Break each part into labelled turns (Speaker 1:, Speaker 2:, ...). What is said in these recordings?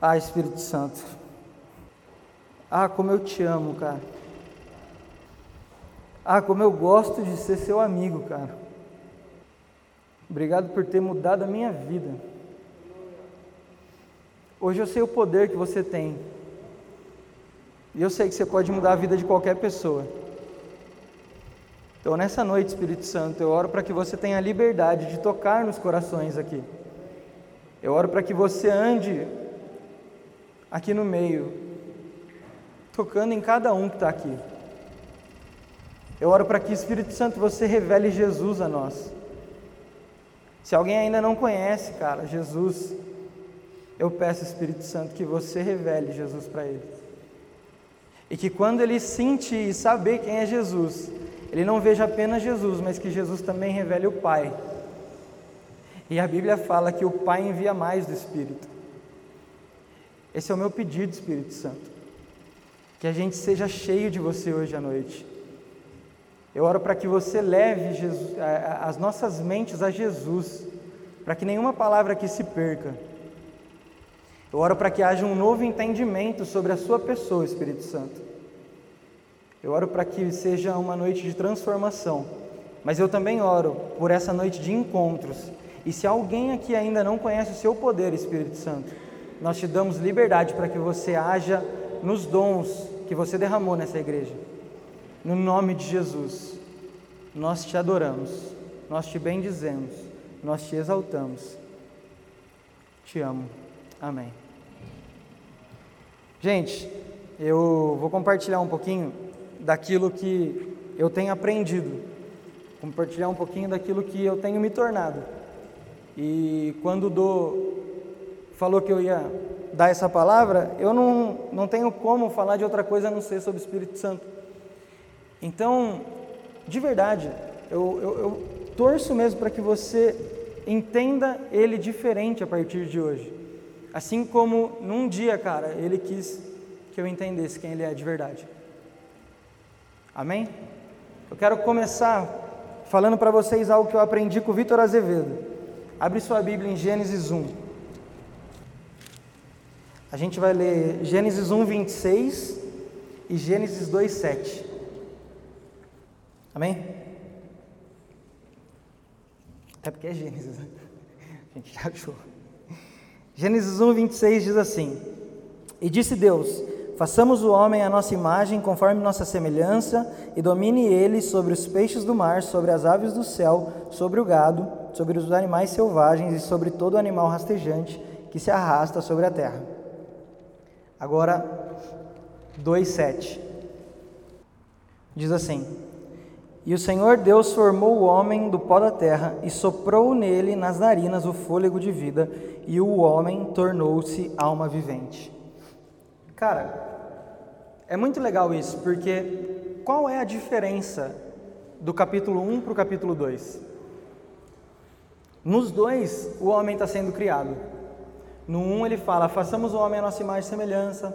Speaker 1: Ah, Espírito Santo. Ah, como eu te amo, cara. Ah, como eu gosto de ser seu amigo, cara. Obrigado por ter mudado a minha vida. Hoje eu sei o poder que você tem. E eu sei que você pode mudar a vida de qualquer pessoa. Então, nessa noite, Espírito Santo, eu oro para que você tenha a liberdade de tocar nos corações aqui. Eu oro para que você ande aqui no meio, tocando em cada um que está aqui. Eu oro para que, Espírito Santo, você revele Jesus a nós. Se alguém ainda não conhece, cara, Jesus, eu peço, Espírito Santo, que você revele Jesus para ele. E que quando ele sentir e saber quem é Jesus, ele não veja apenas Jesus, mas que Jesus também revele o Pai. E a Bíblia fala que o Pai envia mais do Espírito. Esse é o meu pedido, Espírito Santo. Que a gente seja cheio de você hoje à noite. Eu oro para que você leve Jesus, as nossas mentes a Jesus, para que nenhuma palavra aqui se perca. Eu oro para que haja um novo entendimento sobre a Sua pessoa, Espírito Santo. Eu oro para que seja uma noite de transformação, mas eu também oro por essa noite de encontros. E se alguém aqui ainda não conhece o Seu poder, Espírito Santo, nós te damos liberdade para que você haja nos dons que você derramou nessa igreja. No nome de Jesus, nós te adoramos, nós te bendizemos, nós te exaltamos. Te amo. Amém. Gente, eu vou compartilhar um pouquinho daquilo que eu tenho aprendido, compartilhar um pouquinho daquilo que eu tenho me tornado. E quando do falou que eu ia dar essa palavra, eu não, não tenho como falar de outra coisa a não ser sobre o Espírito Santo. Então, de verdade, eu, eu, eu torço mesmo para que você entenda ele diferente a partir de hoje. Assim como num dia, cara, ele quis que eu entendesse quem ele é de verdade. Amém? Eu quero começar falando para vocês algo que eu aprendi com o Vitor Azevedo. Abre sua Bíblia em Gênesis 1. A gente vai ler Gênesis 1, 26 e Gênesis 2, 7. Amém? Até porque é Gênesis, né? A gente já achou. Gênesis 1, 26 diz assim: E disse Deus: Façamos o homem à nossa imagem, conforme nossa semelhança, e domine ele sobre os peixes do mar, sobre as aves do céu, sobre o gado, sobre os animais selvagens e sobre todo animal rastejante que se arrasta sobre a terra. Agora, 2,7 diz assim: E o Senhor Deus formou o homem do pó da terra e soprou nele nas narinas o fôlego de vida, e o homem tornou-se alma vivente. Cara, é muito legal isso, porque qual é a diferença do capítulo 1 para o capítulo 2? Nos dois, o homem está sendo criado. No 1 ele fala, façamos o homem a nossa imagem e semelhança.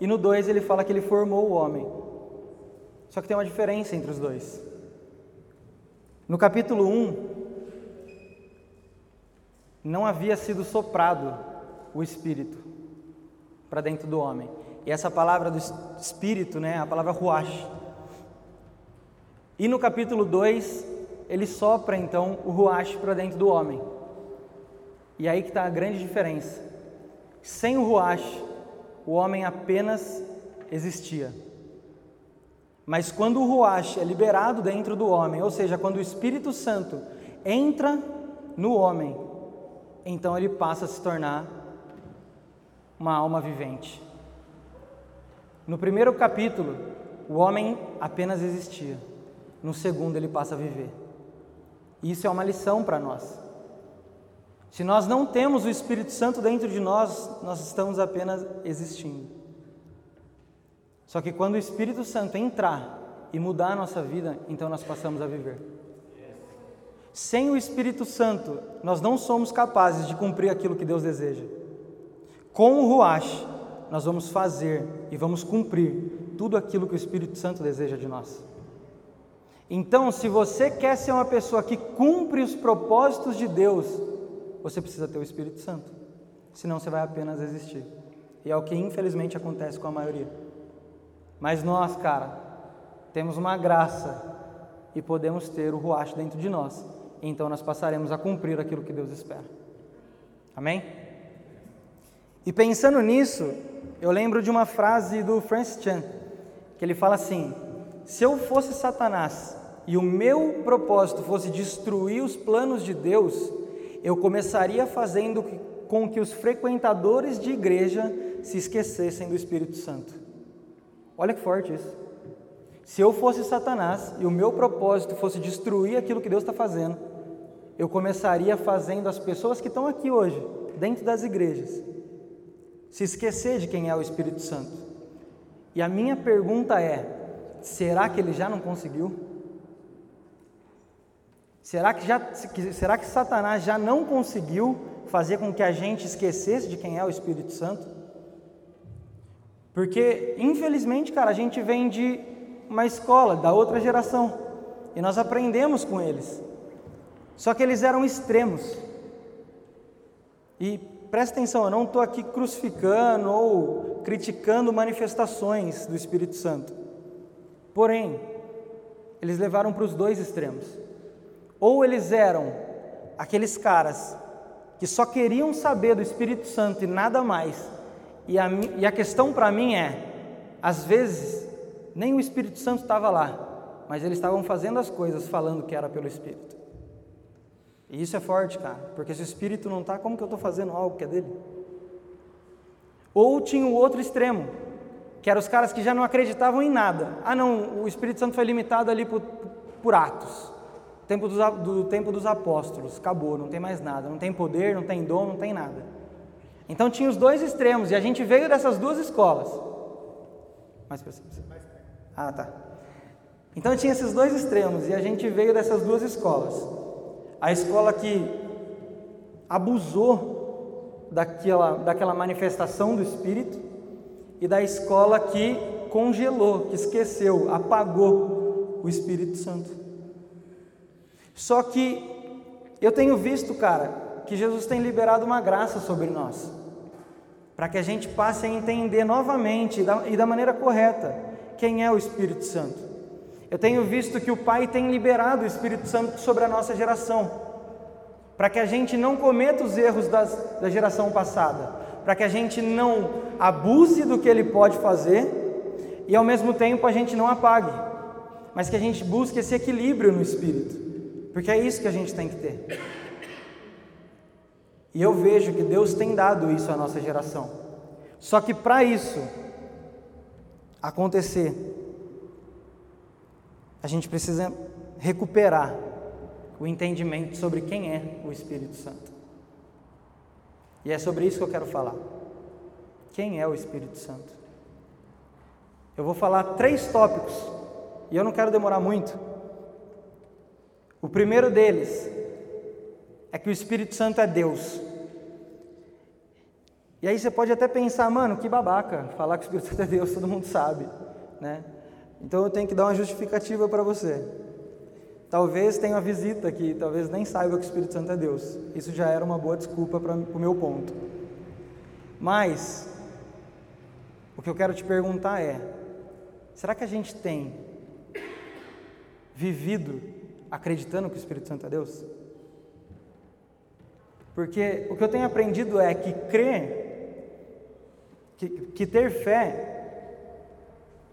Speaker 1: E no 2 ele fala que ele formou o homem. Só que tem uma diferença entre os dois. No capítulo 1, não havia sido soprado o Espírito para dentro do homem. E essa palavra do Espírito, né, a palavra ruach. E no capítulo 2, ele sopra então o ruach para dentro do homem. E aí que está a grande diferença. Sem o ruach, o homem apenas existia. Mas quando o ruach é liberado dentro do homem, ou seja, quando o Espírito Santo entra no homem, então ele passa a se tornar uma alma vivente. No primeiro capítulo, o homem apenas existia. No segundo, ele passa a viver. Isso é uma lição para nós. Se nós não temos o Espírito Santo dentro de nós, nós estamos apenas existindo. Só que quando o Espírito Santo entrar e mudar a nossa vida, então nós passamos a viver. Sem o Espírito Santo, nós não somos capazes de cumprir aquilo que Deus deseja. Com o Ruach, nós vamos fazer e vamos cumprir tudo aquilo que o Espírito Santo deseja de nós. Então, se você quer ser uma pessoa que cumpre os propósitos de Deus, você precisa ter o Espírito Santo. Senão você vai apenas existir. E é o que infelizmente acontece com a maioria. Mas nós, cara, temos uma graça e podemos ter o ruach dentro de nós. Então nós passaremos a cumprir aquilo que Deus espera. Amém? E pensando nisso, eu lembro de uma frase do Francis Chan, que ele fala assim: Se eu fosse Satanás e o meu propósito fosse destruir os planos de Deus, eu começaria fazendo com que os frequentadores de igreja se esquecessem do Espírito Santo. Olha que forte isso. Se eu fosse Satanás e o meu propósito fosse destruir aquilo que Deus está fazendo, eu começaria fazendo as pessoas que estão aqui hoje, dentro das igrejas, se esquecer de quem é o Espírito Santo. E a minha pergunta é: será que ele já não conseguiu? Será que, já, será que Satanás já não conseguiu fazer com que a gente esquecesse de quem é o Espírito Santo? Porque, infelizmente, cara, a gente vem de uma escola da outra geração e nós aprendemos com eles. Só que eles eram extremos. E presta atenção, eu não estou aqui crucificando ou criticando manifestações do Espírito Santo. Porém, eles levaram para os dois extremos. Ou eles eram aqueles caras que só queriam saber do Espírito Santo e nada mais. E a, e a questão para mim é: às vezes, nem o Espírito Santo estava lá, mas eles estavam fazendo as coisas falando que era pelo Espírito. E isso é forte, cara, porque se o Espírito não está, como que eu estou fazendo algo que é dele? Ou tinha o outro extremo, que eram os caras que já não acreditavam em nada. Ah, não, o Espírito Santo foi limitado ali por, por atos. Tempo dos, do tempo dos apóstolos, acabou, não tem mais nada, não tem poder, não tem dom, não tem nada. Então tinha os dois extremos e a gente veio dessas duas escolas. Mais Ah, tá. Então tinha esses dois extremos e a gente veio dessas duas escolas. A escola que abusou daquela, daquela manifestação do Espírito e da escola que congelou, que esqueceu, apagou o Espírito Santo. Só que eu tenho visto, cara, que Jesus tem liberado uma graça sobre nós, para que a gente passe a entender novamente e da maneira correta quem é o Espírito Santo. Eu tenho visto que o Pai tem liberado o Espírito Santo sobre a nossa geração, para que a gente não cometa os erros das, da geração passada, para que a gente não abuse do que Ele pode fazer e ao mesmo tempo a gente não apague, mas que a gente busque esse equilíbrio no Espírito. Porque é isso que a gente tem que ter. E eu vejo que Deus tem dado isso à nossa geração. Só que para isso acontecer, a gente precisa recuperar o entendimento sobre quem é o Espírito Santo. E é sobre isso que eu quero falar. Quem é o Espírito Santo? Eu vou falar três tópicos, e eu não quero demorar muito. O primeiro deles é que o Espírito Santo é Deus. E aí você pode até pensar, mano, que babaca, falar que o Espírito Santo é Deus, todo mundo sabe, né? Então eu tenho que dar uma justificativa para você. Talvez tenha uma visita que talvez nem saiba que o Espírito Santo é Deus. Isso já era uma boa desculpa para o meu ponto. Mas o que eu quero te perguntar é: será que a gente tem vivido acreditando que o Espírito Santo é Deus? Porque o que eu tenho aprendido é que crer, que, que ter fé,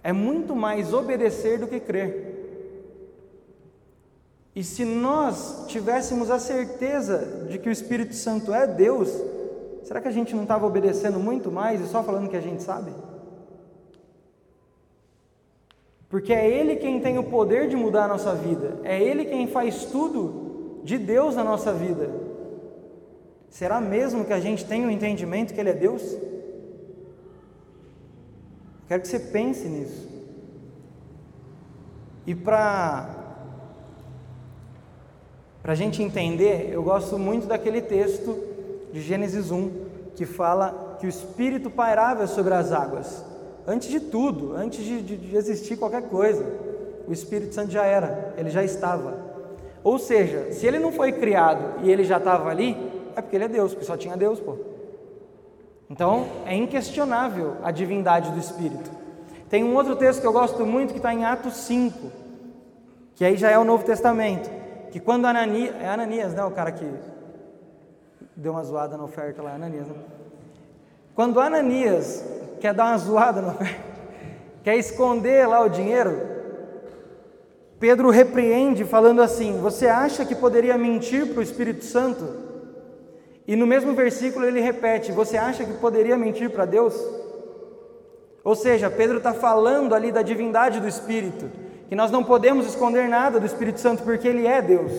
Speaker 1: é muito mais obedecer do que crer. E se nós tivéssemos a certeza de que o Espírito Santo é Deus, será que a gente não estava obedecendo muito mais e só falando que a gente sabe? Porque é Ele quem tem o poder de mudar a nossa vida, é Ele quem faz tudo de Deus na nossa vida. Será mesmo que a gente tem o entendimento que Ele é Deus? Quero que você pense nisso. E para para a gente entender, eu gosto muito daquele texto de Gênesis 1 que fala que o Espírito pairava sobre as águas. Antes de tudo, antes de, de, de existir qualquer coisa, o Espírito Santo já era, ele já estava. Ou seja, se ele não foi criado e ele já estava ali, é porque ele é Deus, porque só tinha Deus, pô. Então, é inquestionável a divindade do Espírito. Tem um outro texto que eu gosto muito que está em Atos 5, que aí já é o Novo Testamento, que quando Ananias, é Ananias, né, o cara que deu uma zoada na oferta lá, Ananias, né? Quando Ananias quer dar uma zoada na oferta, quer esconder lá o dinheiro, Pedro repreende falando assim: Você acha que poderia mentir para o Espírito Santo? E no mesmo versículo ele repete: Você acha que poderia mentir para Deus? Ou seja, Pedro está falando ali da divindade do Espírito, que nós não podemos esconder nada do Espírito Santo porque ele é Deus.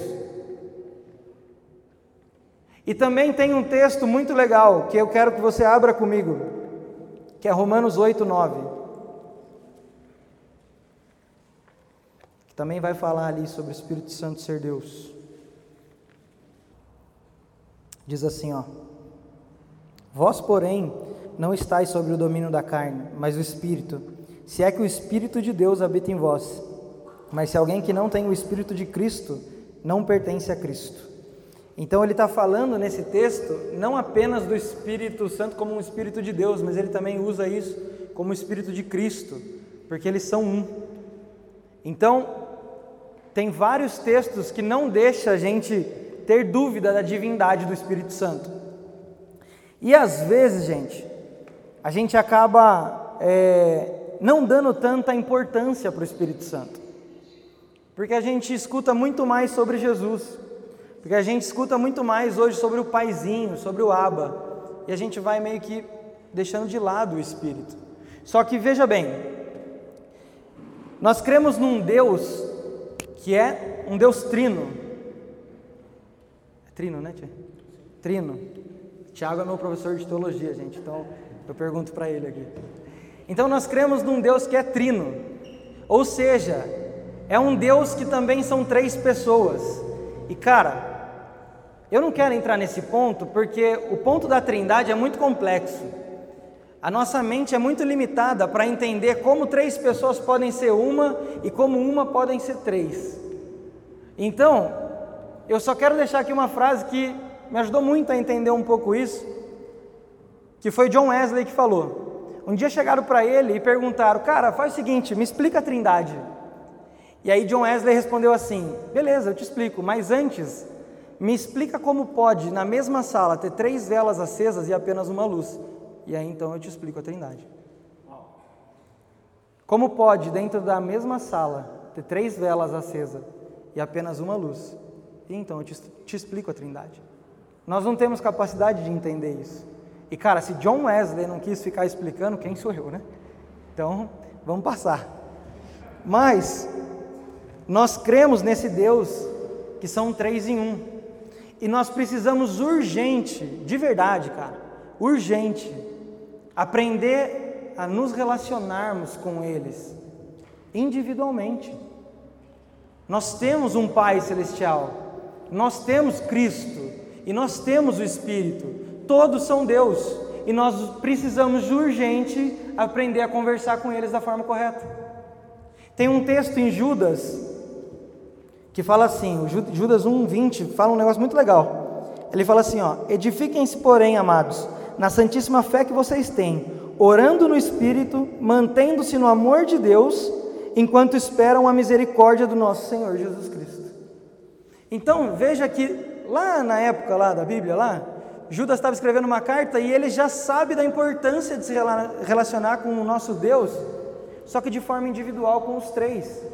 Speaker 1: E também tem um texto muito legal que eu quero que você abra comigo, que é Romanos 8, 9. Que também vai falar ali sobre o Espírito Santo ser Deus. Diz assim, ó: Vós, porém, não estáis sobre o domínio da carne, mas o Espírito, se é que o Espírito de Deus habita em vós. Mas se alguém que não tem o Espírito de Cristo, não pertence a Cristo. Então ele está falando nesse texto não apenas do Espírito Santo como um Espírito de Deus, mas ele também usa isso como o Espírito de Cristo, porque eles são um. Então, tem vários textos que não deixa a gente ter dúvida da divindade do Espírito Santo. E às vezes, gente, a gente acaba é, não dando tanta importância para o Espírito Santo, porque a gente escuta muito mais sobre Jesus. Porque a gente escuta muito mais hoje sobre o paizinho, sobre o aba, e a gente vai meio que deixando de lado o espírito. Só que veja bem, nós cremos num Deus que é um Deus trino. É trino, né, tia? Trino. Tiago é meu professor de teologia, gente, então eu pergunto para ele aqui. Então nós cremos num Deus que é trino, ou seja, é um Deus que também são três pessoas. E cara, eu não quero entrar nesse ponto porque o ponto da trindade é muito complexo. A nossa mente é muito limitada para entender como três pessoas podem ser uma e como uma podem ser três. Então, eu só quero deixar aqui uma frase que me ajudou muito a entender um pouco isso, que foi John Wesley que falou. Um dia chegaram para ele e perguntaram: Cara, faz o seguinte, me explica a trindade. E aí John Wesley respondeu assim: Beleza, eu te explico, mas antes me explica como pode, na mesma sala, ter três velas acesas e apenas uma luz. E aí então eu te explico a trindade. Como pode, dentro da mesma sala, ter três velas acesas e apenas uma luz? E então eu te, te explico a trindade. Nós não temos capacidade de entender isso. E cara, se John Wesley não quis ficar explicando, quem sou eu, né? Então, vamos passar. Mas, nós cremos nesse Deus que são três em um. E nós precisamos urgente, de verdade, cara, urgente, aprender a nos relacionarmos com eles individualmente. Nós temos um Pai celestial, nós temos Cristo e nós temos o Espírito, todos são Deus e nós precisamos urgente aprender a conversar com eles da forma correta. Tem um texto em Judas que fala assim, Judas 1:20 fala um negócio muito legal. Ele fala assim, ó: "Edifiquem-se, porém, amados, na santíssima fé que vocês têm, orando no espírito, mantendo-se no amor de Deus, enquanto esperam a misericórdia do nosso Senhor Jesus Cristo." Então, veja que lá na época lá da Bíblia lá, Judas estava escrevendo uma carta e ele já sabe da importância de se relacionar com o nosso Deus, só que de forma individual com os três.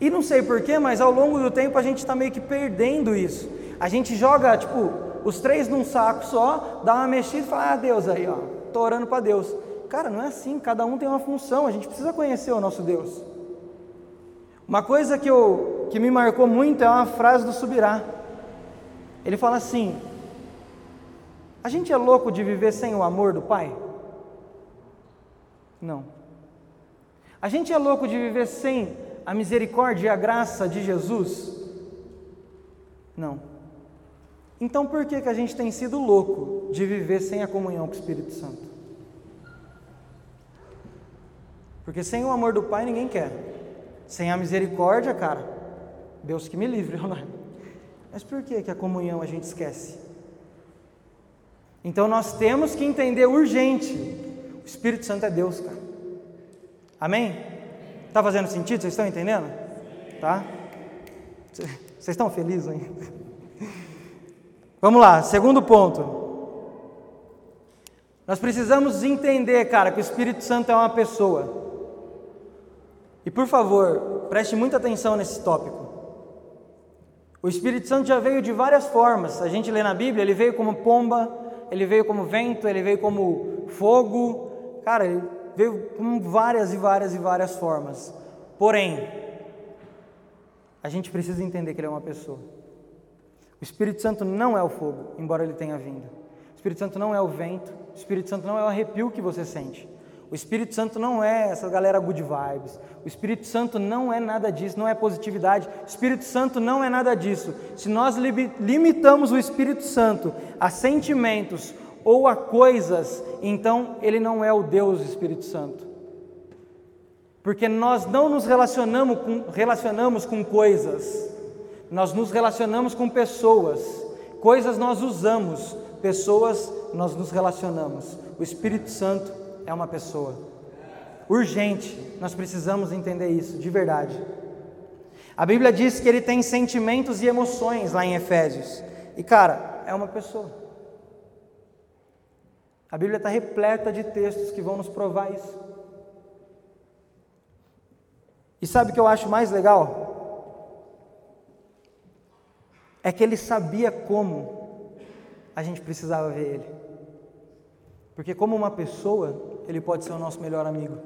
Speaker 1: E não sei porquê, mas ao longo do tempo a gente está meio que perdendo isso. A gente joga, tipo, os três num saco só, dá uma mexida e fala, ah, Deus aí, ó, tô orando para Deus. Cara, não é assim, cada um tem uma função, a gente precisa conhecer o nosso Deus. Uma coisa que, eu, que me marcou muito é uma frase do Subirá. Ele fala assim: A gente é louco de viver sem o amor do Pai? Não. A gente é louco de viver sem a misericórdia e a graça de Jesus? Não. Então por que, que a gente tem sido louco de viver sem a comunhão com o Espírito Santo? Porque sem o amor do Pai ninguém quer. Sem a misericórdia, cara, Deus que me livre, não é? Mas por que, que a comunhão a gente esquece? Então nós temos que entender urgente: o Espírito Santo é Deus, cara. Amém? Está fazendo sentido? Vocês estão entendendo? Tá? Vocês estão felizes ainda? Vamos lá, segundo ponto. Nós precisamos entender, cara, que o Espírito Santo é uma pessoa. E por favor, preste muita atenção nesse tópico. O Espírito Santo já veio de várias formas. A gente lê na Bíblia, ele veio como pomba, ele veio como vento, ele veio como fogo. Cara, veio com várias e várias e várias formas. Porém, a gente precisa entender que ele é uma pessoa. O Espírito Santo não é o fogo, embora ele tenha vindo. O Espírito Santo não é o vento, o Espírito Santo não é o arrepio que você sente. O Espírito Santo não é essa galera good vibes. O Espírito Santo não é nada disso, não é positividade. O Espírito Santo não é nada disso. Se nós limitamos o Espírito Santo a sentimentos ou a coisas, então ele não é o Deus Espírito Santo. Porque nós não nos relacionamos com, relacionamos com coisas, nós nos relacionamos com pessoas. Coisas nós usamos, pessoas nós nos relacionamos. O Espírito Santo é uma pessoa. Urgente, nós precisamos entender isso, de verdade. A Bíblia diz que ele tem sentimentos e emoções lá em Efésios. E cara, é uma pessoa. A Bíblia está repleta de textos que vão nos provar isso. E sabe o que eu acho mais legal? É que ele sabia como a gente precisava ver ele. Porque, como uma pessoa, ele pode ser o nosso melhor amigo.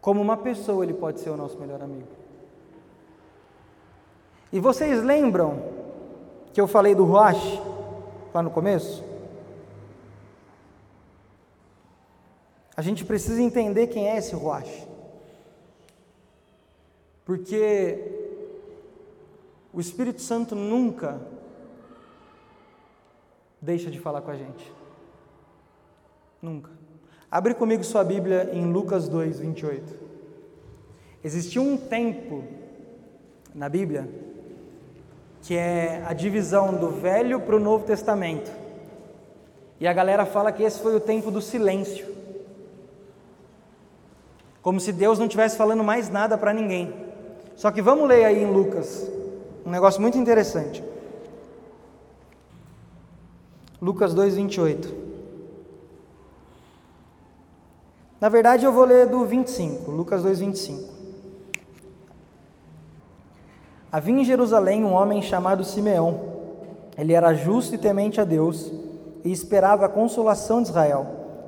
Speaker 1: Como uma pessoa, ele pode ser o nosso melhor amigo. E vocês lembram que eu falei do Ruach lá no começo? A gente precisa entender quem é esse Ruach. Porque o Espírito Santo nunca deixa de falar com a gente. Nunca. Abre comigo sua Bíblia em Lucas 2, 28. Existiu um tempo na Bíblia que é a divisão do Velho para o Novo Testamento. E a galera fala que esse foi o tempo do silêncio. Como se Deus não estivesse falando mais nada para ninguém. Só que vamos ler aí em Lucas, um negócio muito interessante. Lucas 2, 28. Na verdade, eu vou ler do 25, Lucas 2, 25. Havia em Jerusalém um homem chamado Simeão. Ele era justo e temente a Deus e esperava a consolação de Israel,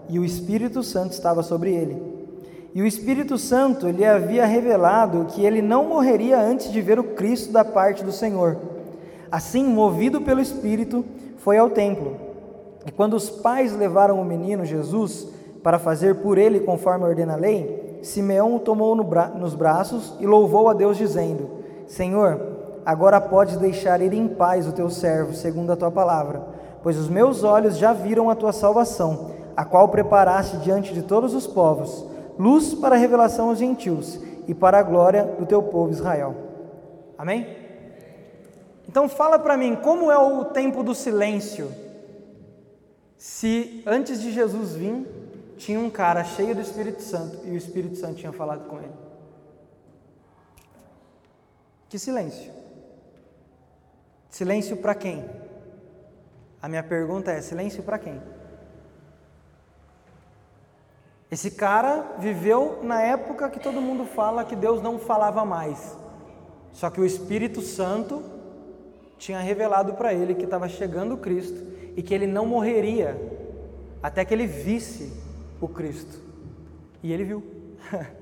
Speaker 1: e o Espírito Santo estava sobre ele. E o Espírito Santo lhe havia revelado que ele não morreria antes de ver o Cristo da parte do Senhor. Assim, movido pelo Espírito, foi ao templo. E quando os pais levaram o menino Jesus, para fazer por ele conforme ordena a lei, Simeão o tomou no bra nos braços e louvou a Deus, dizendo: Senhor, agora podes deixar ir em paz o teu servo, segundo a tua palavra, pois os meus olhos já viram a tua salvação, a qual preparaste diante de todos os povos, luz para a revelação aos gentios e para a glória do teu povo Israel. Amém? Então fala para mim, como é o tempo do silêncio? Se antes de Jesus vir, tinha um cara cheio do Espírito Santo e o Espírito Santo tinha falado com ele. Que silêncio. Silêncio para quem? A minha pergunta é: silêncio para quem? Esse cara viveu na época que todo mundo fala que Deus não falava mais. Só que o Espírito Santo tinha revelado para ele que estava chegando Cristo e que ele não morreria até que ele visse o Cristo. E ele viu.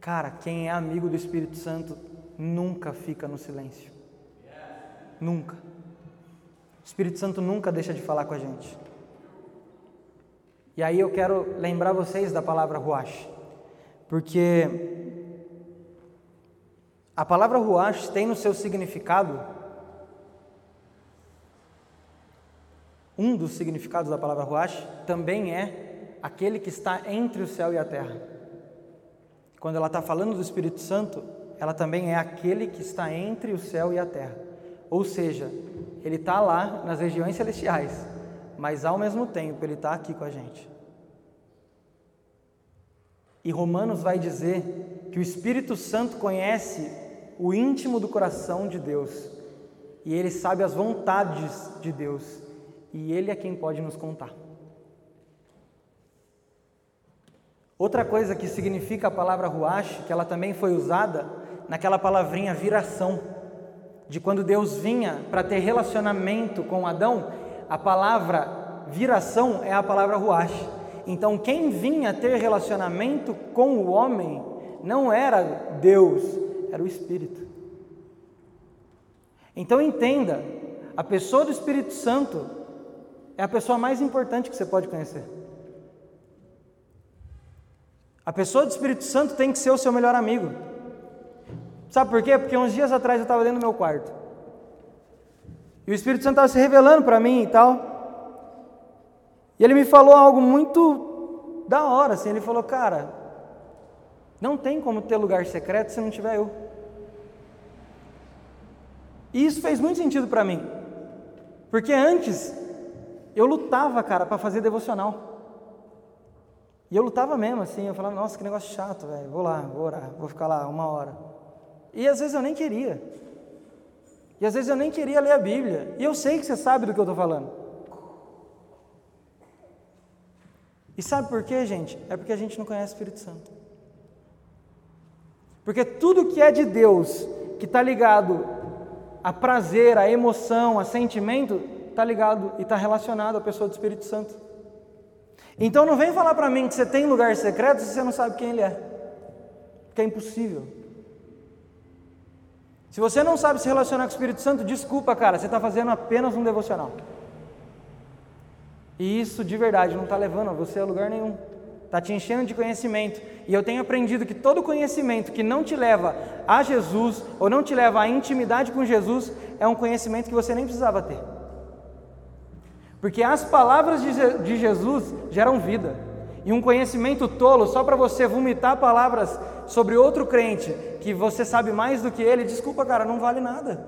Speaker 1: Cara, quem é amigo do Espírito Santo nunca fica no silêncio. Nunca. O Espírito Santo nunca deixa de falar com a gente. E aí eu quero lembrar vocês da palavra ruach, porque a palavra ruach tem no seu significado Um dos significados da palavra Ruach também é aquele que está entre o céu e a terra. Quando ela está falando do Espírito Santo, ela também é aquele que está entre o céu e a terra. Ou seja, ele está lá nas regiões celestiais, mas ao mesmo tempo ele está aqui com a gente. E Romanos vai dizer que o Espírito Santo conhece o íntimo do coração de Deus e ele sabe as vontades de Deus e ele é quem pode nos contar. Outra coisa que significa a palavra ruach, que ela também foi usada naquela palavrinha viração, de quando Deus vinha para ter relacionamento com Adão, a palavra viração é a palavra ruach. Então, quem vinha ter relacionamento com o homem não era Deus, era o Espírito. Então, entenda: a pessoa do Espírito Santo é a pessoa mais importante que você pode conhecer. A pessoa do Espírito Santo tem que ser o seu melhor amigo. Sabe por quê? Porque uns dias atrás eu estava dentro do meu quarto. E o Espírito Santo estava se revelando para mim e tal. E ele me falou algo muito da hora, assim. Ele falou, cara, não tem como ter lugar secreto se não tiver eu. E isso fez muito sentido para mim. Porque antes eu lutava, cara, para fazer devocional. E eu lutava mesmo, assim, eu falava, nossa, que negócio chato, velho, vou lá, vou orar, vou ficar lá uma hora. E às vezes eu nem queria. E às vezes eu nem queria ler a Bíblia. E eu sei que você sabe do que eu estou falando. E sabe por quê, gente? É porque a gente não conhece o Espírito Santo. Porque tudo que é de Deus, que está ligado a prazer, a emoção, a sentimento, está ligado e está relacionado à pessoa do Espírito Santo. Então não vem falar para mim que você tem lugar secreto se você não sabe quem ele é. Porque é impossível. Se você não sabe se relacionar com o Espírito Santo, desculpa, cara, você está fazendo apenas um devocional. E isso de verdade não está levando você a lugar nenhum. Está te enchendo de conhecimento. E eu tenho aprendido que todo conhecimento que não te leva a Jesus, ou não te leva à intimidade com Jesus, é um conhecimento que você nem precisava ter. Porque as palavras de Jesus geram vida. E um conhecimento tolo só para você vomitar palavras sobre outro crente que você sabe mais do que ele, desculpa, cara, não vale nada.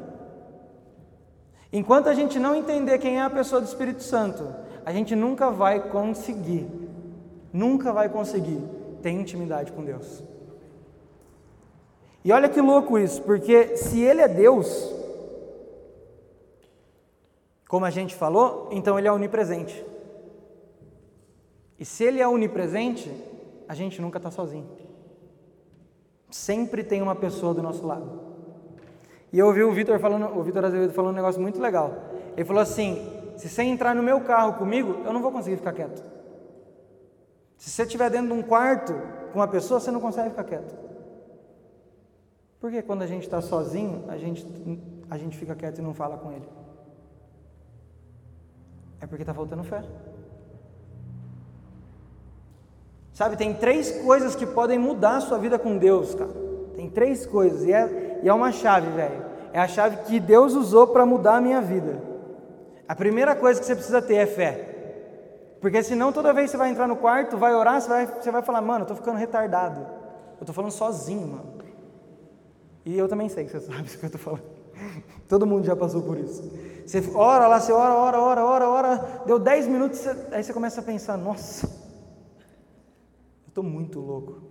Speaker 1: Enquanto a gente não entender quem é a pessoa do Espírito Santo, a gente nunca vai conseguir, nunca vai conseguir ter intimidade com Deus. E olha que louco isso, porque se Ele é Deus, como a gente falou, então ele é onipresente. E se ele é onipresente, a gente nunca está sozinho. Sempre tem uma pessoa do nosso lado. E eu ouvi o Vitor falando, o Vitor Azevedo falando um negócio muito legal. Ele falou assim: se você entrar no meu carro comigo, eu não vou conseguir ficar quieto. Se você estiver dentro de um quarto com uma pessoa, você não consegue ficar quieto. Porque quando a gente está sozinho, a gente, a gente fica quieto e não fala com ele. É porque está faltando fé. Sabe, tem três coisas que podem mudar a sua vida com Deus, cara. Tem três coisas, e é, e é uma chave, velho. É a chave que Deus usou para mudar a minha vida. A primeira coisa que você precisa ter é fé. Porque senão toda vez que você vai entrar no quarto, vai orar, você vai, você vai falar, mano, eu estou ficando retardado. Eu estou falando sozinho, mano. E eu também sei que você sabe o que eu estou falando. Todo mundo já passou por isso. Você ora lá, você ora, ora, ora, ora, ora, deu 10 minutos, aí você começa a pensar: nossa, estou muito louco.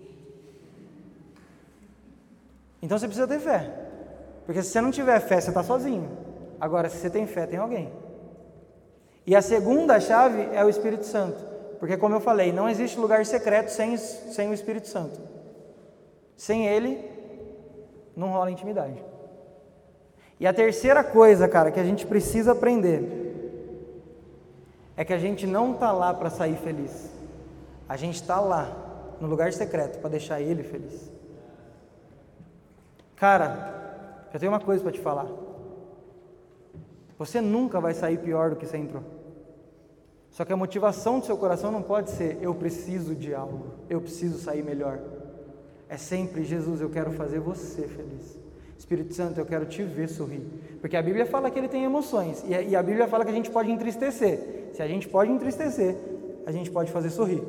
Speaker 1: Então você precisa ter fé, porque se você não tiver fé, você está sozinho. Agora, se você tem fé, tem alguém. E a segunda chave é o Espírito Santo, porque, como eu falei, não existe lugar secreto sem, sem o Espírito Santo. Sem ele, não rola intimidade. E a terceira coisa, cara, que a gente precisa aprender é que a gente não está lá para sair feliz. A gente está lá, no lugar secreto, para deixar ele feliz. Cara, eu tenho uma coisa para te falar. Você nunca vai sair pior do que você entrou. Só que a motivação do seu coração não pode ser eu preciso de algo, eu preciso sair melhor. É sempre Jesus, eu quero fazer você feliz. Espírito Santo, eu quero te ver sorrir. Porque a Bíblia fala que ele tem emoções. E a Bíblia fala que a gente pode entristecer. Se a gente pode entristecer, a gente pode fazer sorrir.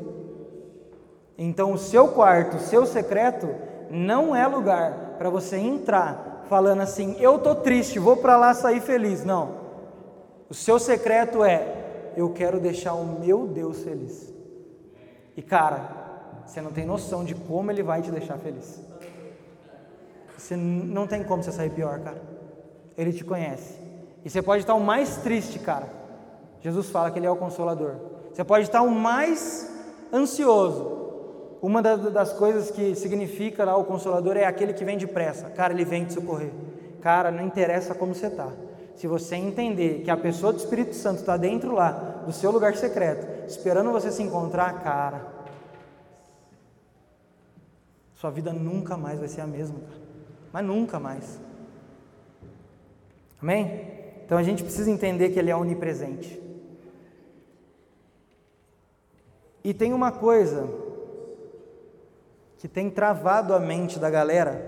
Speaker 1: Então, o seu quarto, o seu secreto, não é lugar para você entrar falando assim: eu estou triste, vou para lá sair feliz. Não. O seu secreto é: eu quero deixar o meu Deus feliz. E cara, você não tem noção de como ele vai te deixar feliz. Você não tem como você sair pior, cara. Ele te conhece. E você pode estar o mais triste, cara. Jesus fala que ele é o consolador. Você pode estar o mais ansioso. Uma das coisas que significa lá o consolador é aquele que vem depressa. Cara, ele vem te socorrer. Cara, não interessa como você está. Se você entender que a pessoa do Espírito Santo está dentro lá, do seu lugar secreto, esperando você se encontrar, cara, sua vida nunca mais vai ser a mesma, cara. Mas nunca mais. Amém? Então a gente precisa entender que Ele é onipresente. E tem uma coisa que tem travado a mente da galera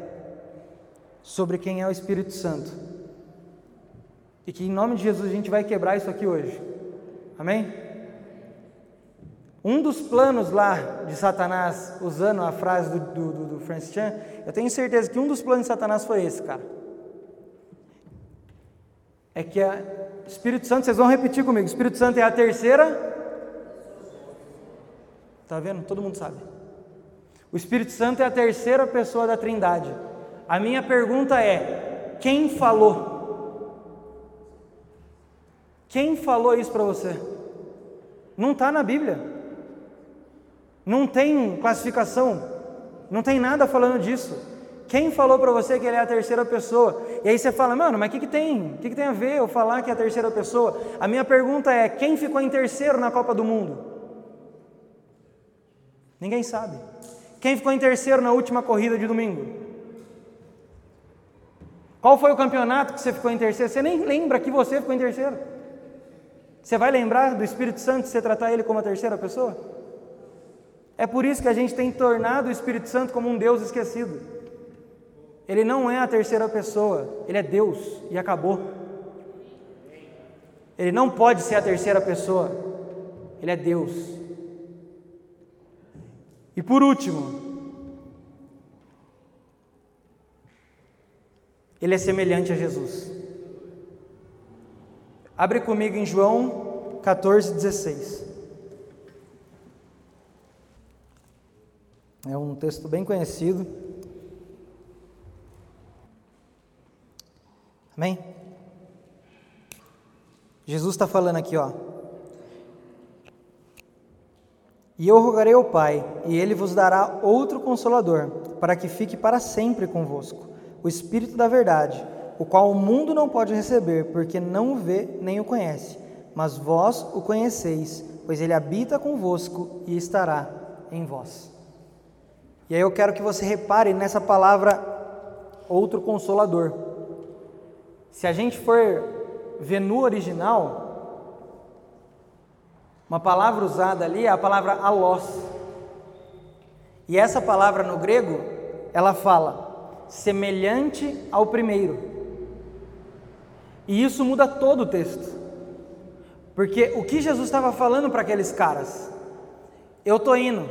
Speaker 1: sobre quem é o Espírito Santo. E que em nome de Jesus a gente vai quebrar isso aqui hoje. Amém? Um dos planos lá de Satanás, usando a frase do, do, do Francis Chan, eu tenho certeza que um dos planos de Satanás foi esse, cara. É que o Espírito Santo, vocês vão repetir comigo, Espírito Santo é a terceira. Tá vendo? Todo mundo sabe. O Espírito Santo é a terceira pessoa da Trindade. A minha pergunta é: quem falou? Quem falou isso para você? Não está na Bíblia. Não tem classificação. Não tem nada falando disso. Quem falou para você que ele é a terceira pessoa? E aí você fala, mano, mas o que, que tem? O que, que tem a ver eu falar que é a terceira pessoa? A minha pergunta é: quem ficou em terceiro na Copa do Mundo? Ninguém sabe. Quem ficou em terceiro na última corrida de domingo? Qual foi o campeonato que você ficou em terceiro? Você nem lembra que você ficou em terceiro. Você vai lembrar do Espírito Santo se você tratar ele como a terceira pessoa? É por isso que a gente tem tornado o Espírito Santo como um Deus esquecido. Ele não é a terceira pessoa, ele é Deus e acabou. Ele não pode ser a terceira pessoa, ele é Deus. E por último, ele é semelhante a Jesus. Abre comigo em João 14, 16. É um texto bem conhecido. Amém? Jesus está falando aqui, ó. E eu rogarei ao Pai, e ele vos dará outro consolador, para que fique para sempre convosco, o Espírito da Verdade, o qual o mundo não pode receber, porque não o vê nem o conhece, mas vós o conheceis, pois ele habita convosco e estará em vós. E aí eu quero que você repare nessa palavra outro consolador. Se a gente for ver no original, uma palavra usada ali é a palavra alós. E essa palavra no grego, ela fala semelhante ao primeiro. E isso muda todo o texto. Porque o que Jesus estava falando para aqueles caras? Eu estou indo,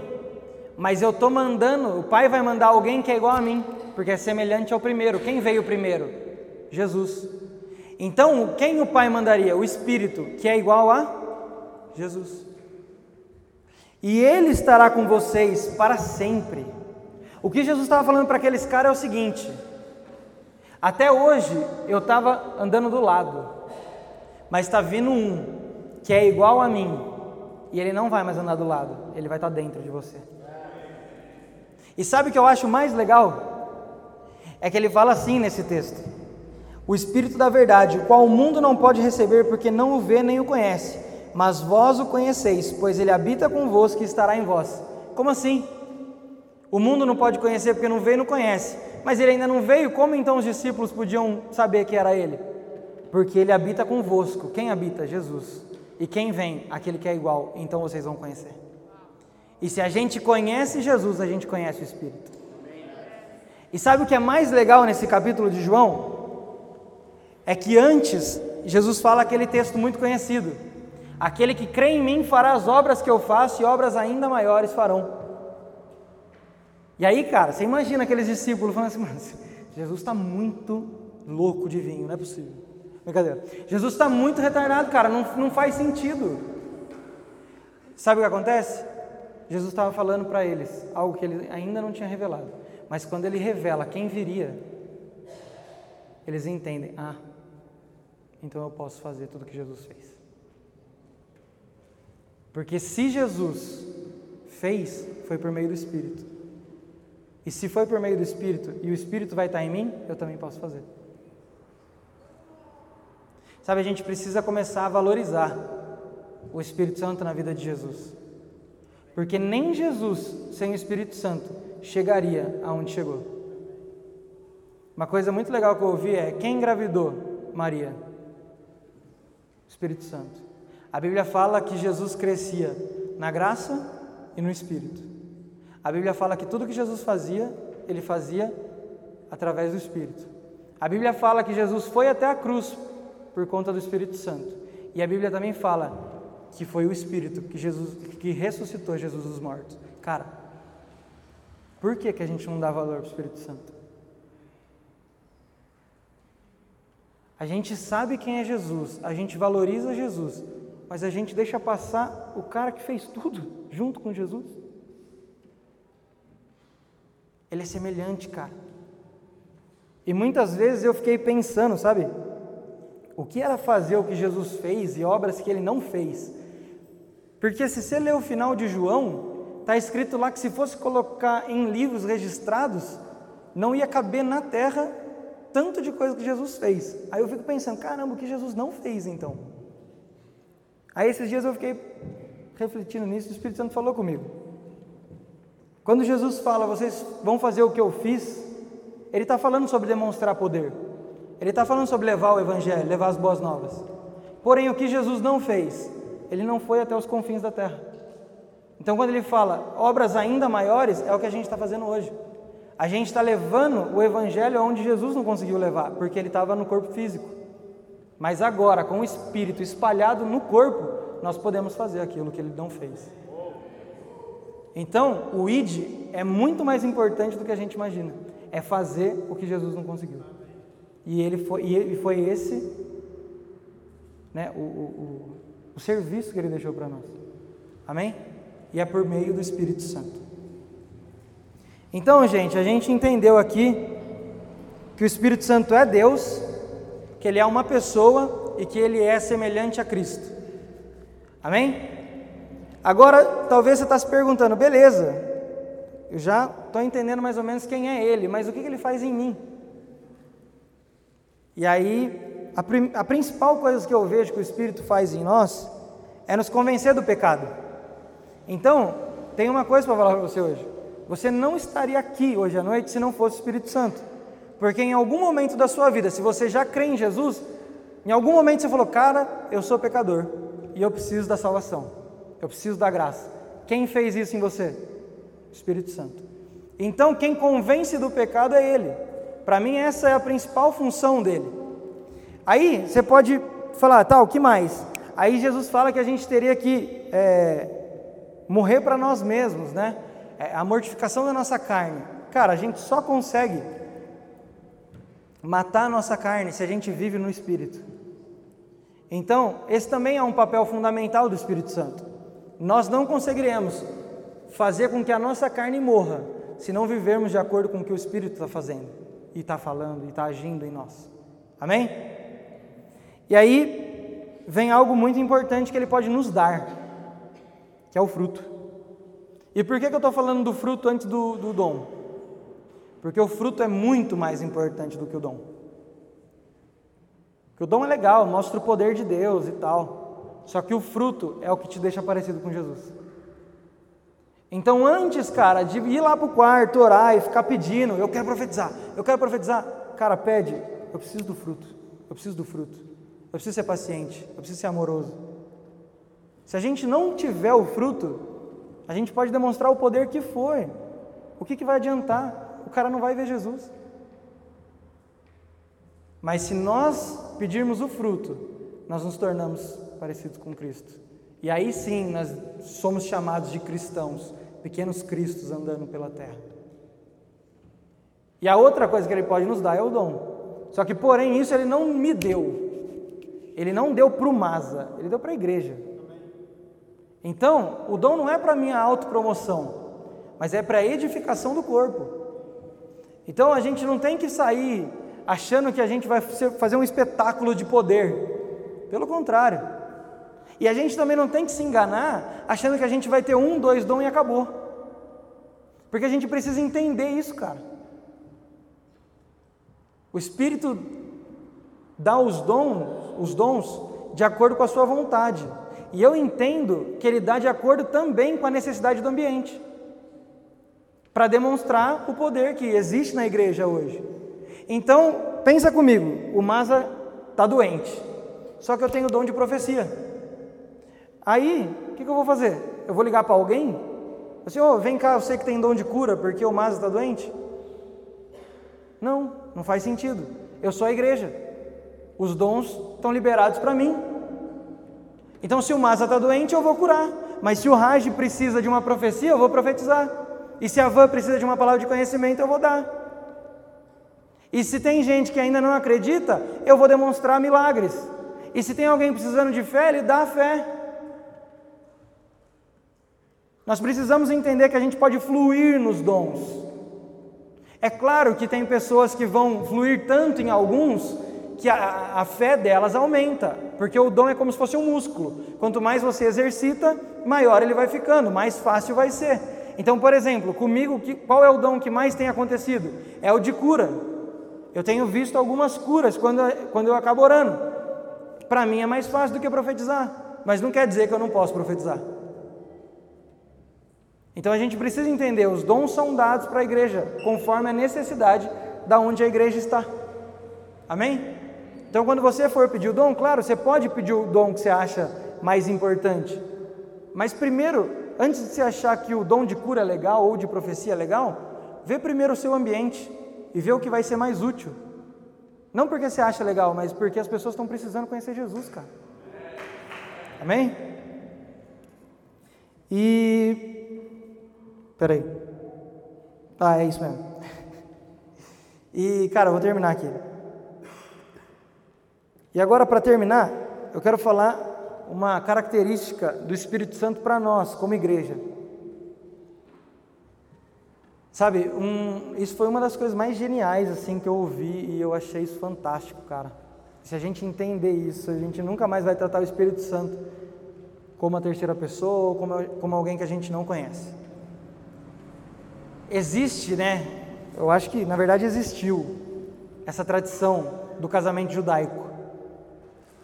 Speaker 1: mas eu estou mandando, o Pai vai mandar alguém que é igual a mim, porque é semelhante ao primeiro. Quem veio primeiro? Jesus. Então, quem o Pai mandaria? O Espírito, que é igual a Jesus. E Ele estará com vocês para sempre. O que Jesus estava falando para aqueles caras é o seguinte: até hoje eu estava andando do lado, mas está vindo um que é igual a mim, e ele não vai mais andar do lado, ele vai estar tá dentro de você. E sabe o que eu acho mais legal? É que ele fala assim nesse texto: O Espírito da Verdade, o qual o mundo não pode receber porque não o vê nem o conhece mas vós o conheceis, pois ele habita convosco e estará em vós. Como assim? O mundo não pode conhecer porque não veio e não conhece. Mas ele ainda não veio, como então os discípulos podiam saber que era ele? Porque ele habita convosco. Quem habita? Jesus. E quem vem? Aquele que é igual. Então vocês vão conhecer. E se a gente conhece Jesus, a gente conhece o Espírito. E sabe o que é mais legal nesse capítulo de João? É que antes, Jesus fala aquele texto muito conhecido. Aquele que crê em mim fará as obras que eu faço e obras ainda maiores farão. E aí, cara, você imagina aqueles discípulos falando assim, mas Jesus está muito louco de vinho, não é possível. Brincadeira. Jesus está muito retardado, cara, não, não faz sentido. Sabe o que acontece? Jesus estava falando para eles algo que ele ainda não tinha revelado. Mas quando ele revela quem viria, eles entendem: ah, então eu posso fazer tudo o que Jesus fez. Porque se Jesus fez, foi por meio do Espírito. E se foi por meio do Espírito e o Espírito vai estar em mim, eu também posso fazer. Sabe, a gente precisa começar a valorizar o Espírito Santo na vida de Jesus. Porque nem Jesus, sem o Espírito Santo, chegaria aonde chegou. Uma coisa muito legal que eu ouvi é: quem engravidou Maria? O Espírito Santo. A Bíblia fala que Jesus crescia na graça e no Espírito. A Bíblia fala que tudo que Jesus fazia, ele fazia através do Espírito. A Bíblia fala que Jesus foi até a cruz por conta do Espírito Santo. E a Bíblia também fala que foi o Espírito que, Jesus, que ressuscitou Jesus dos mortos. Cara, por que, que a gente não dá valor para o Espírito Santo? A gente sabe quem é Jesus, a gente valoriza Jesus, mas a gente deixa passar o cara que fez tudo junto com Jesus. Ele é semelhante, cara. E muitas vezes eu fiquei pensando, sabe? O que era fazer o que Jesus fez e obras que ele não fez? Porque se você ler o final de João, está escrito lá que se fosse colocar em livros registrados, não ia caber na terra tanto de coisa que Jesus fez. Aí eu fico pensando, caramba, o que Jesus não fez então? Aí esses dias eu fiquei refletindo nisso, o Espírito Santo falou comigo. Quando Jesus fala, vocês vão fazer o que eu fiz, ele está falando sobre demonstrar poder. Ele está falando sobre levar o Evangelho, levar as boas novas. Porém, o que Jesus não fez? ele não foi até os confins da terra. Então, quando ele fala obras ainda maiores, é o que a gente está fazendo hoje. A gente está levando o evangelho aonde Jesus não conseguiu levar, porque ele estava no corpo físico. Mas agora, com o espírito espalhado no corpo, nós podemos fazer aquilo que ele não fez. Então, o ID é muito mais importante do que a gente imagina. É fazer o que Jesus não conseguiu. E ele foi, e foi esse, né, o, o, o serviço que Ele deixou para nós. Amém? E é por meio do Espírito Santo. Então, gente, a gente entendeu aqui que o Espírito Santo é Deus, que Ele é uma pessoa e que Ele é semelhante a Cristo. Amém? Agora, talvez você está se perguntando, beleza, eu já estou entendendo mais ou menos quem é Ele, mas o que, Ele faz em mim? E aí, a, a principal coisa que eu vejo que o Espírito faz em nós é nos convencer do pecado. Então, tem uma coisa para falar para você hoje. Você não estaria aqui hoje à noite se não fosse o Espírito Santo. Porque em algum momento da sua vida, se você já crê em Jesus, em algum momento você falou, cara, eu sou pecador e eu preciso da salvação, eu preciso da graça. Quem fez isso em você? O Espírito Santo. Então, quem convence do pecado é Ele. Para mim, essa é a principal função dele. Aí você pode falar, tá, o que mais? Aí Jesus fala que a gente teria que é, morrer para nós mesmos, né? É, a mortificação da nossa carne. Cara, a gente só consegue matar a nossa carne se a gente vive no Espírito. Então, esse também é um papel fundamental do Espírito Santo. Nós não conseguiremos fazer com que a nossa carne morra se não vivermos de acordo com o que o Espírito está fazendo, e está falando, e está agindo em nós. Amém? E aí vem algo muito importante que ele pode nos dar, que é o fruto. E por que, que eu estou falando do fruto antes do, do dom? Porque o fruto é muito mais importante do que o dom. Porque o dom é legal, mostra o poder de Deus e tal. Só que o fruto é o que te deixa parecido com Jesus. Então, antes, cara, de ir lá para o quarto, orar e ficar pedindo, eu quero profetizar, eu quero profetizar, cara, pede, eu preciso do fruto, eu preciso do fruto. Eu preciso ser paciente, eu preciso ser amoroso. Se a gente não tiver o fruto, a gente pode demonstrar o poder que foi. O que, que vai adiantar? Cara não vai ver Jesus. Mas se nós pedirmos o fruto, nós nos tornamos parecidos com Cristo. E aí sim nós somos chamados de cristãos, pequenos cristos andando pela terra. E a outra coisa que ele pode nos dar é o dom. Só que, porém, isso ele não me deu. ele não deu para o Masa, ele deu para a igreja. Então, o dom não é para minha autopromoção, mas é para a edificação do corpo. Então, a gente não tem que sair achando que a gente vai fazer um espetáculo de poder. Pelo contrário. E a gente também não tem que se enganar achando que a gente vai ter um, dois dons e acabou. Porque a gente precisa entender isso, cara. O Espírito dá os dons, os dons de acordo com a sua vontade. E eu entendo que ele dá de acordo também com a necessidade do ambiente, para demonstrar o poder que existe na igreja hoje. Então, pensa comigo, o Masa está doente, só que eu tenho o dom de profecia. Aí, o que, que, eu vou fazer? Eu vou ligar para alguém? Assim, oh, vem cá, eu sei que tem dom de cura, porque o Masa está doente? Não, não faz sentido. Eu sou a igreja. Os dons estão liberados para mim. Então, se o Masa está doente, eu vou curar. Mas se o Raj precisa de uma profecia, eu vou profetizar. E se a Van precisa de uma palavra de conhecimento, eu vou dar. E se tem gente que ainda não acredita, eu vou demonstrar milagres. E se tem alguém precisando de fé, ele dá fé. Nós precisamos entender que a gente pode fluir nos dons. É claro que tem pessoas que vão fluir tanto em alguns que a, a, fé delas aumenta, porque o dom é como se fosse um músculo. Quanto mais você exercita, maior ele vai ficando, mais fácil vai ser. Então, por exemplo, comigo, qual é o dom que mais tem acontecido? É o de cura. Eu tenho visto algumas curas quando, quando eu acabo orando. Para mim é mais fácil do que profetizar, mas não quer dizer que eu não posso profetizar. Então a gente precisa entender, os dons são dados para a igreja, conforme a necessidade da onde a igreja está. Amém? Então, quando você for pedir o dom, claro, você pode pedir o dom que você acha mais importante. Mas primeiro, antes de você achar que o dom de cura é legal ou de profecia é legal, vê primeiro o seu ambiente e vê o que vai ser mais útil. Não porque você acha legal, mas porque as pessoas estão precisando conhecer Jesus, cara. Amém? E. Peraí. Ah, é isso mesmo. E, cara, eu vou terminar aqui. E agora, para terminar, eu quero falar uma característica do Espírito Santo para nós, como igreja. Sabe, um, isso foi uma das coisas mais geniais assim que eu ouvi e eu achei isso fantástico, cara. Se a gente entender isso, a gente nunca mais vai tratar o Espírito Santo como a terceira pessoa ou como, como alguém que a gente não conhece. Existe, né? Eu acho que na verdade existiu essa tradição do casamento judaico.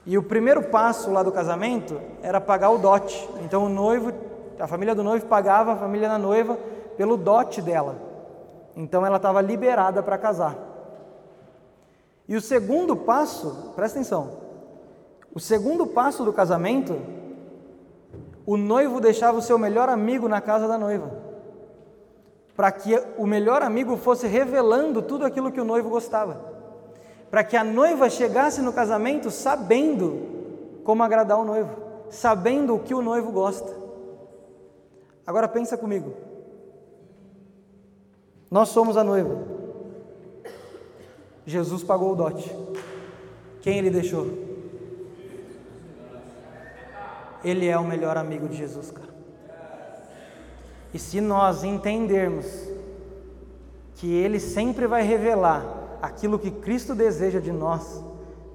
Speaker 1: E o primeiro passo lá do casamento era pagar o dote. Então o noivo, a família do noivo pagava a família da noiva pelo dote dela. Então ela estava liberada para casar. E o segundo passo, presta atenção, o segundo passo do casamento, o noivo deixava o seu melhor amigo na casa da noiva, para que o melhor amigo fosse revelando tudo aquilo que o noivo gostava para que a noiva chegasse no casamento sabendo como agradar o noivo, sabendo o que o noivo gosta. Agora pensa comigo. Nós somos a noiva. Jesus pagou o dote. Quem ele deixou? Ele é o melhor amigo de Jesus, cara. E se nós entendermos que ele sempre vai revelar aquilo que Cristo deseja de nós,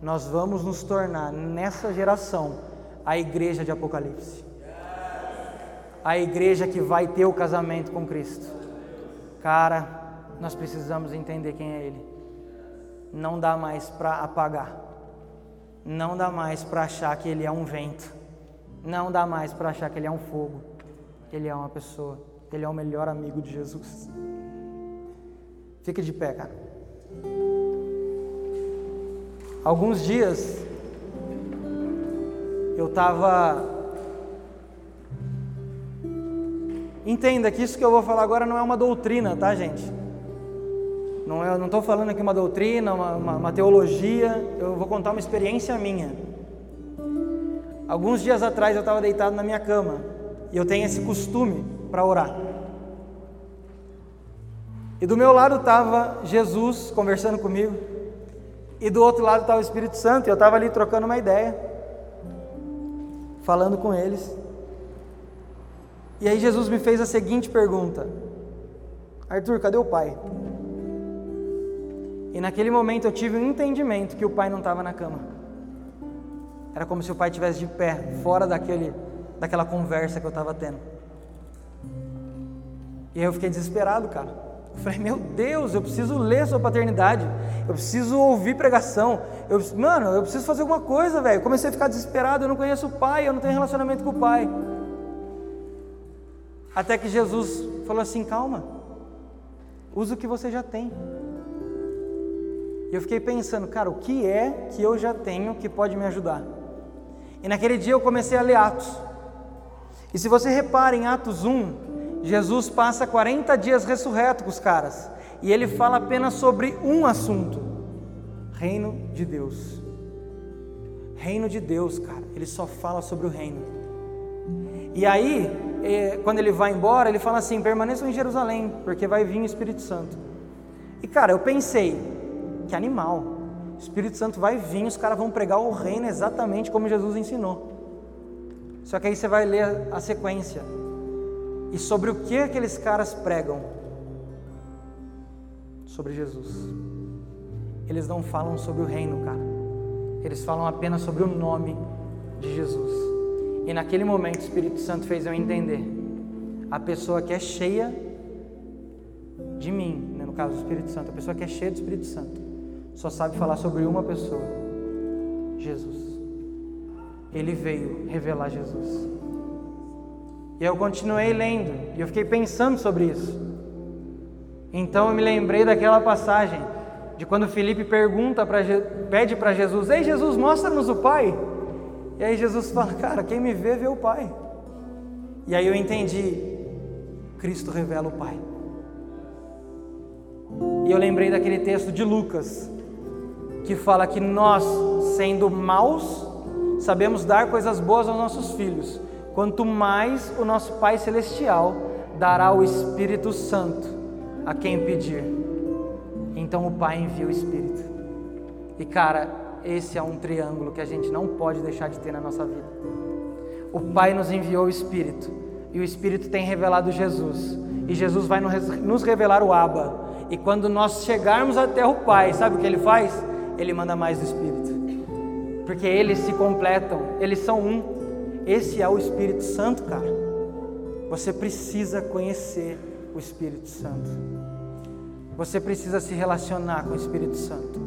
Speaker 1: nós vamos nos tornar nessa geração a igreja de Apocalipse. A igreja que vai ter o casamento com Cristo. Cara, nós precisamos entender quem é Ele. Não dá mais para apagar. Não dá mais para achar que Ele é um vento. Não dá mais para achar que Ele é um fogo. Ele é uma pessoa. Ele é o melhor amigo de Jesus. Fique de pé, cara. Alguns dias eu estava. Entenda que isso que eu vou falar agora não é uma doutrina, tá, gente? Não é, não estou falando aqui uma doutrina, uma, uma, uma teologia. Eu vou contar uma experiência minha. Alguns dias atrás eu estava deitado na minha cama e eu tenho esse costume para orar. E do meu lado estava Jesus conversando comigo. E do outro lado estava o Espírito Santo, e eu estava ali trocando uma ideia, falando com eles. E aí Jesus me fez a seguinte pergunta: Arthur, cadê o pai? E naquele momento eu tive um entendimento que o pai não estava na cama. Era como se o pai estivesse de pé, fora daquele, daquela conversa que eu estava tendo. E aí eu fiquei desesperado, cara. Eu falei, meu Deus, eu preciso ler sobre paternidade. Eu preciso ouvir pregação. Eu, mano, eu preciso fazer alguma coisa, velho. Comecei a ficar desesperado. Eu não conheço o pai, eu não tenho relacionamento com o pai. Até que Jesus falou assim: calma, usa o que você já tem. E eu fiquei pensando, cara, o que é que eu já tenho que pode me ajudar? E naquele dia eu comecei a ler Atos. E se você repara em Atos 1, Jesus passa 40 dias ressurreto com os caras. E ele fala apenas sobre um assunto: Reino de Deus. Reino de Deus, cara. Ele só fala sobre o reino. E aí, eh, quando ele vai embora, ele fala assim: permaneçam em Jerusalém, porque vai vir o Espírito Santo. E cara, eu pensei, que animal. O Espírito Santo vai vir, os caras vão pregar o reino exatamente como Jesus ensinou. Só que aí você vai ler a sequência. E sobre o que aqueles caras pregam? Sobre Jesus. Eles não falam sobre o reino, cara. Eles falam apenas sobre o nome de Jesus. E naquele momento o Espírito Santo fez eu entender. A pessoa que é cheia de mim, né, no caso do Espírito Santo, a pessoa que é cheia do Espírito Santo, só sabe falar sobre uma pessoa: Jesus. Ele veio revelar Jesus. E eu continuei lendo, e eu fiquei pensando sobre isso. Então eu me lembrei daquela passagem de quando Felipe pergunta para pede para Jesus: "Ei Jesus, mostra-nos o Pai". E aí Jesus fala: "Cara, quem me vê vê o Pai". E aí eu entendi, Cristo revela o Pai. E eu lembrei daquele texto de Lucas, que fala que nós, sendo maus, sabemos dar coisas boas aos nossos filhos, quanto mais o nosso Pai Celestial dará o Espírito Santo a quem pedir. Então o Pai envia o Espírito. E cara, esse é um triângulo que a gente não pode deixar de ter na nossa vida. O Pai nos enviou o Espírito, e o Espírito tem revelado Jesus, e Jesus vai nos revelar o Abba. E quando nós chegarmos até o Pai, sabe o que ele faz? Ele manda mais do Espírito. Porque eles se completam, eles são um. Esse é o Espírito Santo, cara. Você precisa conhecer o Espírito Santo. Você precisa se relacionar com o Espírito Santo.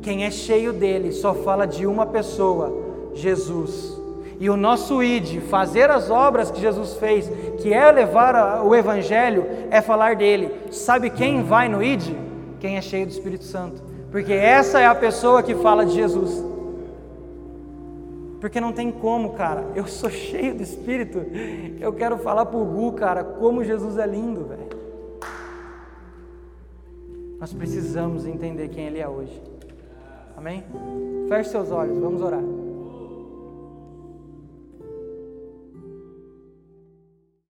Speaker 1: Quem é cheio dele só fala de uma pessoa, Jesus. E o nosso id, fazer as obras que Jesus fez, que é levar o Evangelho, é falar dele. Sabe quem vai no id? Quem é cheio do Espírito Santo porque essa é a pessoa que fala de Jesus. Porque não tem como, cara. Eu sou cheio do Espírito. Eu quero falar pro Gu, cara, como Jesus é lindo, velho. Nós precisamos entender quem Ele é hoje. Amém? Feche seus olhos, vamos orar.